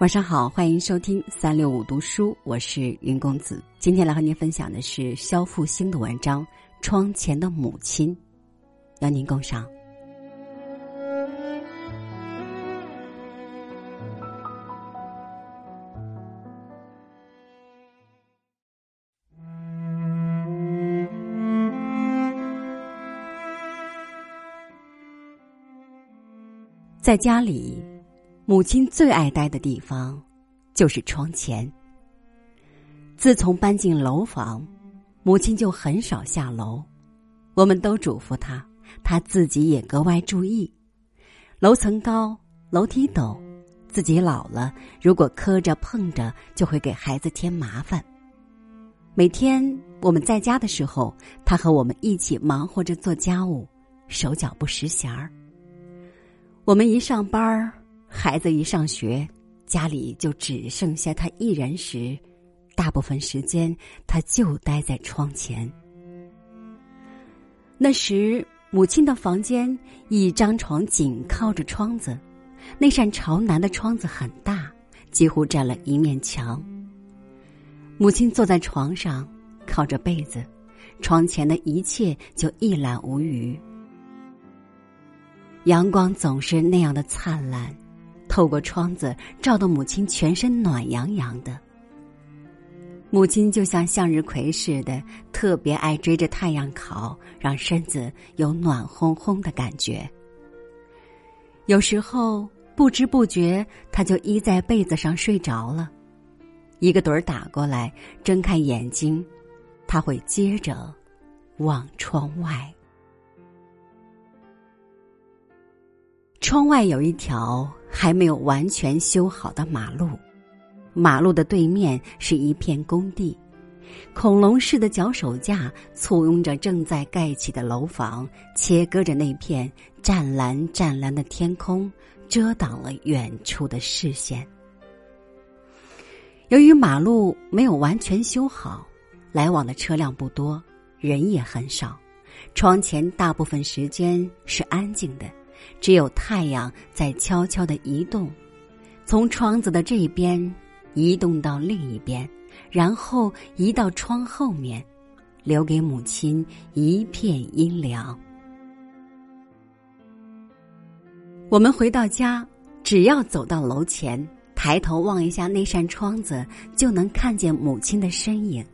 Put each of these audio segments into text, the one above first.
晚上好，欢迎收听三六五读书，我是云公子。今天来和您分享的是肖复兴的文章《窗前的母亲》，邀您共赏。在家里。母亲最爱待的地方，就是窗前。自从搬进楼房，母亲就很少下楼。我们都嘱咐她，她自己也格外注意。楼层高，楼梯陡，自己老了，如果磕着碰着，就会给孩子添麻烦。每天我们在家的时候，她和我们一起忙活着做家务，手脚不识闲儿。我们一上班儿。孩子一上学，家里就只剩下他一人时，大部分时间他就待在窗前。那时，母亲的房间一张床紧靠着窗子，那扇朝南的窗子很大，几乎占了一面墙。母亲坐在床上，靠着被子，窗前的一切就一览无余。阳光总是那样的灿烂。透过窗子照得母亲全身暖洋洋的。母亲就像向日葵似的，特别爱追着太阳烤，让身子有暖烘烘的感觉。有时候不知不觉，他就依在被子上睡着了。一个盹儿打过来，睁开眼睛，他会接着望窗外。窗外有一条。还没有完全修好的马路，马路的对面是一片工地，恐龙式的脚手架簇拥着正在盖起的楼房，切割着那片湛蓝湛蓝的天空，遮挡了远处的视线。由于马路没有完全修好，来往的车辆不多，人也很少，窗前大部分时间是安静的。只有太阳在悄悄的移动，从窗子的这边移动到另一边，然后移到窗后面，留给母亲一片阴凉。我们回到家，只要走到楼前，抬头望一下那扇窗子，就能看见母亲的身影。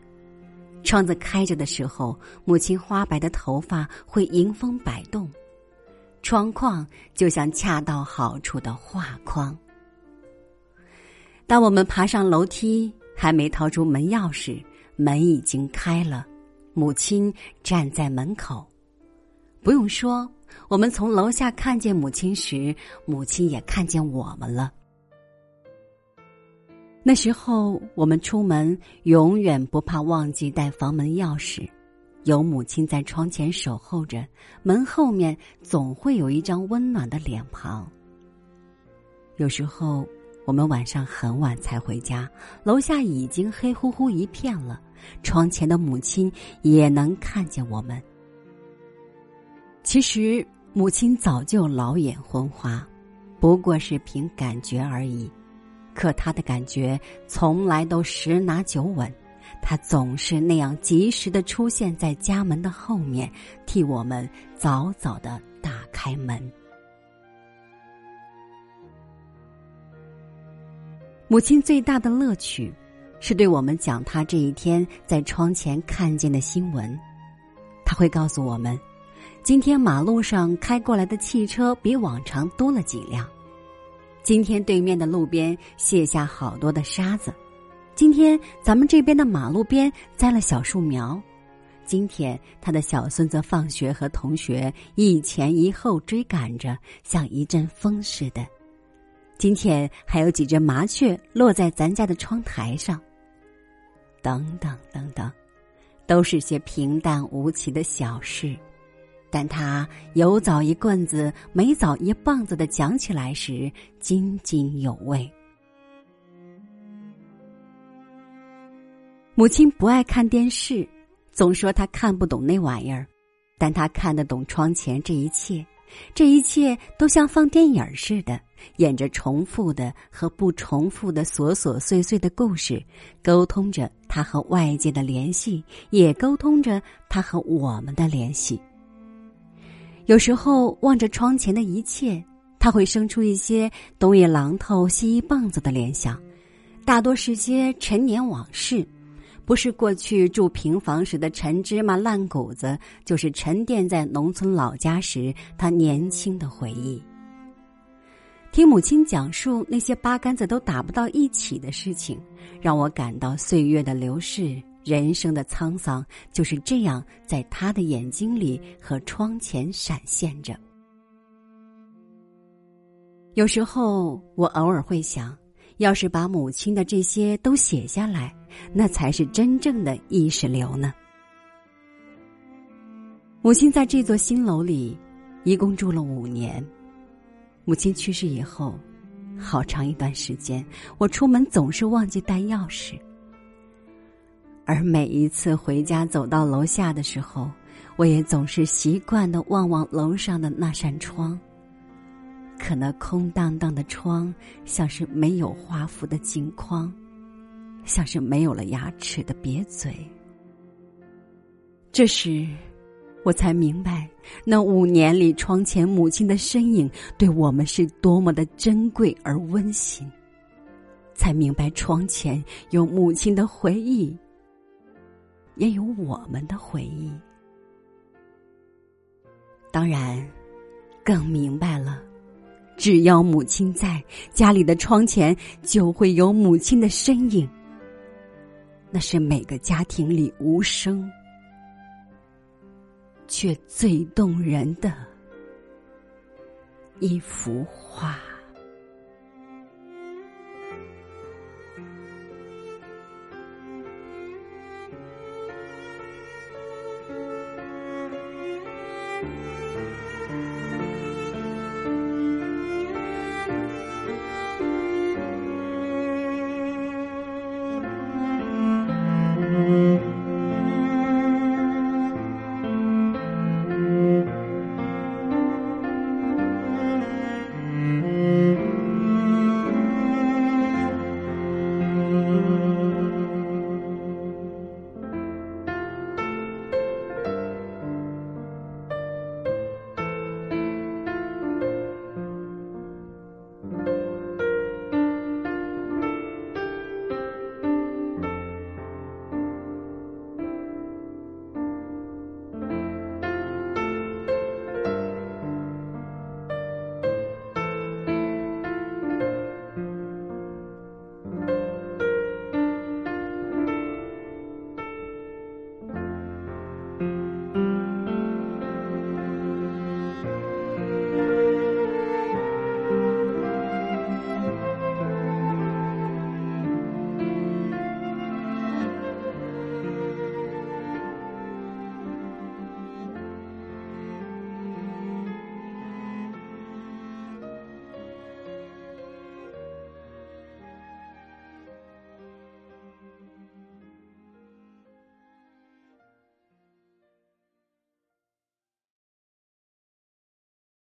窗子开着的时候，母亲花白的头发会迎风摆动。窗框就像恰到好处的画框。当我们爬上楼梯，还没掏出门钥匙，门已经开了，母亲站在门口。不用说，我们从楼下看见母亲时，母亲也看见我们了。那时候，我们出门永远不怕忘记带房门钥匙。有母亲在窗前守候着，门后面总会有一张温暖的脸庞。有时候我们晚上很晚才回家，楼下已经黑乎乎一片了，窗前的母亲也能看见我们。其实母亲早就老眼昏花，不过是凭感觉而已，可她的感觉从来都十拿九稳。他总是那样及时的出现在家门的后面，替我们早早的打开门。母亲最大的乐趣，是对我们讲她这一天在窗前看见的新闻。他会告诉我们，今天马路上开过来的汽车比往常多了几辆，今天对面的路边卸下好多的沙子。今天咱们这边的马路边栽了小树苗，今天他的小孙子放学和同学一前一后追赶着，像一阵风似的。今天还有几只麻雀落在咱家的窗台上。等等等等，都是些平淡无奇的小事，但他有枣一棍子，没枣一棒子的讲起来时津津有味。母亲不爱看电视，总说她看不懂那玩意儿，但她看得懂窗前这一切：这一切都像放电影似的，演着重复的和不重复的琐琐碎碎的故事，沟通着他和外界的联系，也沟通着他和我们的联系。有时候望着窗前的一切，他会生出一些东一榔头西一棒子的联想，大多是些陈年往事。不是过去住平房时的陈芝麻烂谷子，就是沉淀在农村老家时他年轻的回忆。听母亲讲述那些八竿子都打不到一起的事情，让我感到岁月的流逝、人生的沧桑，就是这样在他的眼睛里和窗前闪现着。有时候，我偶尔会想。要是把母亲的这些都写下来，那才是真正的意识流呢。母亲在这座新楼里一共住了五年。母亲去世以后，好长一段时间，我出门总是忘记带钥匙，而每一次回家走到楼下的时候，我也总是习惯的望望楼上的那扇窗。可那空荡荡的窗，像是没有画幅的镜框，像是没有了牙齿的瘪嘴。这时，我才明白，那五年里窗前母亲的身影，对我们是多么的珍贵而温馨。才明白，窗前有母亲的回忆，也有我们的回忆。当然，更明白了。只要母亲在家里的窗前，就会有母亲的身影。那是每个家庭里无声却最动人的一幅画。